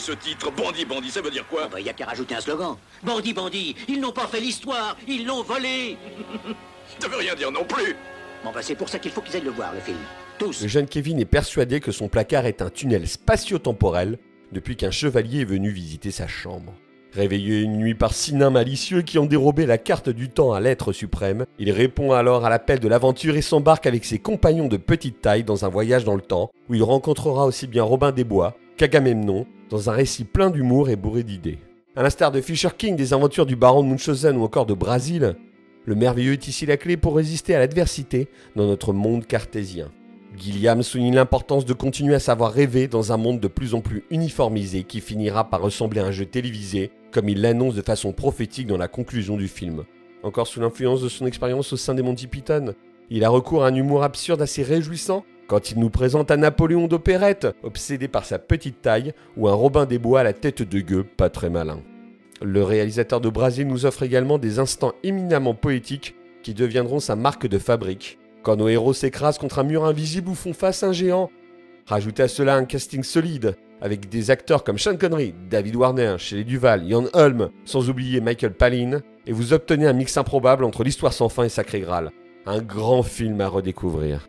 ce titre Bandit, bandit, ça veut dire quoi Il bah, y a qu'à rajouter un slogan. Bandit, bandit, ils n'ont pas fait l'histoire, ils l'ont volé Ça veut rien dire non plus Bon bah c'est pour ça qu'il faut qu'ils aillent le voir, le film. Tous. Le jeune Kevin est persuadé que son placard est un tunnel spatio-temporel depuis qu'un chevalier est venu visiter sa chambre. Réveillé une nuit par six nains malicieux qui ont dérobé la carte du temps à l'être suprême, il répond alors à l'appel de l'aventure et s'embarque avec ses compagnons de petite taille dans un voyage dans le temps où il rencontrera aussi bien Robin des Bois qu'Agamemnon dans un récit plein d'humour et bourré d'idées. À l'instar de Fisher King, des aventures du baron de Munchausen ou encore de Brésil, le merveilleux est ici la clé pour résister à l'adversité dans notre monde cartésien. Gilliam souligne l'importance de continuer à savoir rêver dans un monde de plus en plus uniformisé qui finira par ressembler à un jeu télévisé, comme il l'annonce de façon prophétique dans la conclusion du film. Encore sous l'influence de son expérience au sein des Monty Python, il a recours à un humour absurde assez réjouissant quand il nous présente un Napoléon d'opérette, obsédé par sa petite taille, ou un Robin des Bois à la tête de gueux, pas très malin. Le réalisateur de Brésil nous offre également des instants éminemment poétiques qui deviendront sa marque de fabrique, quand nos héros s'écrasent contre un mur invisible ou font face à un géant. Rajoutez à cela un casting solide, avec des acteurs comme Sean Connery, David Warner, Shelley Duval, Ian Holm, sans oublier Michael Palin, et vous obtenez un mix improbable entre l'histoire sans fin et Sacré Graal. Un grand film à redécouvrir.